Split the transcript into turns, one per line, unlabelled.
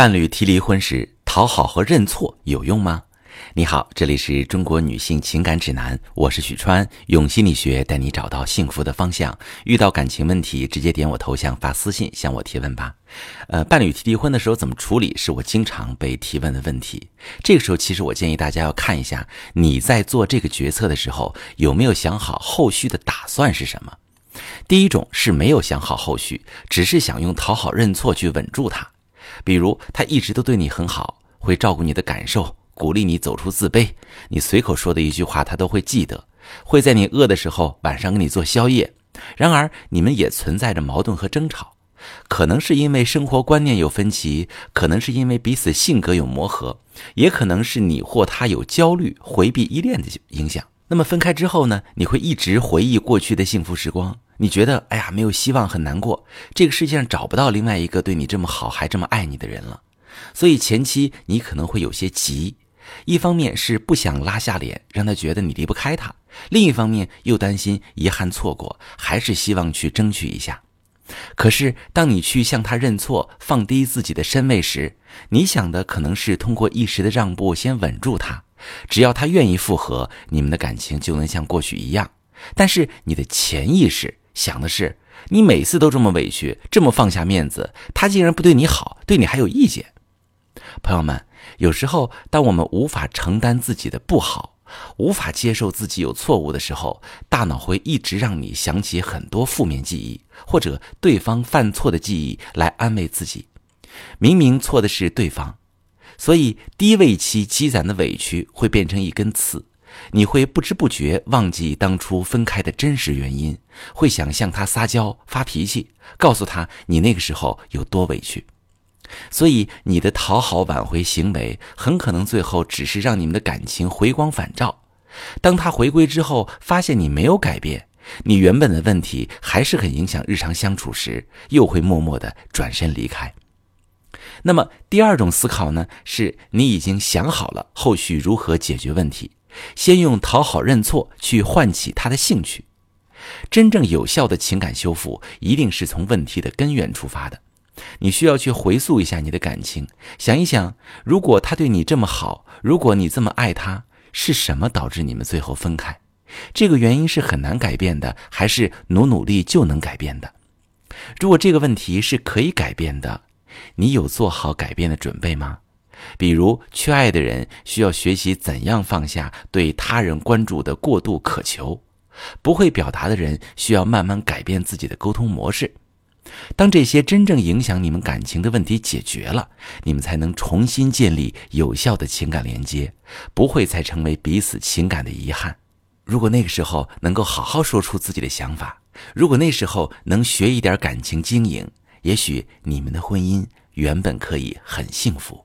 伴侣提离婚时，讨好和认错有用吗？你好，这里是中国女性情感指南，我是许川，用心理学带你找到幸福的方向。遇到感情问题，直接点我头像发私信向我提问吧。呃，伴侣提离婚的时候怎么处理，是我经常被提问的问题。这个时候，其实我建议大家要看一下你在做这个决策的时候有没有想好后续的打算是什么。第一种是没有想好后续，只是想用讨好认错去稳住他。比如他一直都对你很好，会照顾你的感受，鼓励你走出自卑。你随口说的一句话，他都会记得，会在你饿的时候晚上给你做宵夜。然而你们也存在着矛盾和争吵，可能是因为生活观念有分歧，可能是因为彼此性格有磨合，也可能是你或他有焦虑、回避、依恋的影响。那么分开之后呢？你会一直回忆过去的幸福时光。你觉得，哎呀，没有希望，很难过。这个世界上找不到另外一个对你这么好还这么爱你的人了，所以前期你可能会有些急。一方面是不想拉下脸，让他觉得你离不开他；另一方面又担心遗憾错过，还是希望去争取一下。可是，当你去向他认错，放低自己的身位时，你想的可能是通过一时的让步先稳住他，只要他愿意复合，你们的感情就能像过去一样。但是你的潜意识。想的是，你每次都这么委屈，这么放下面子，他竟然不对你好，对你还有意见。朋友们，有时候当我们无法承担自己的不好，无法接受自己有错误的时候，大脑会一直让你想起很多负面记忆，或者对方犯错的记忆来安慰自己。明明错的是对方，所以低位期积攒的委屈会变成一根刺。你会不知不觉忘记当初分开的真实原因，会想向他撒娇发脾气，告诉他你那个时候有多委屈。所以你的讨好挽回行为很可能最后只是让你们的感情回光返照。当他回归之后，发现你没有改变，你原本的问题还是很影响日常相处时，又会默默地转身离开。那么第二种思考呢？是你已经想好了后续如何解决问题。先用讨好认错去唤起他的兴趣。真正有效的情感修复，一定是从问题的根源出发的。你需要去回溯一下你的感情，想一想，如果他对你这么好，如果你这么爱他，是什么导致你们最后分开？这个原因是很难改变的，还是努努力就能改变的？如果这个问题是可以改变的，你有做好改变的准备吗？比如，缺爱的人需要学习怎样放下对他人关注的过度渴求；不会表达的人需要慢慢改变自己的沟通模式。当这些真正影响你们感情的问题解决了，你们才能重新建立有效的情感连接，不会再成为彼此情感的遗憾。如果那个时候能够好好说出自己的想法，如果那时候能学一点感情经营，也许你们的婚姻原本可以很幸福。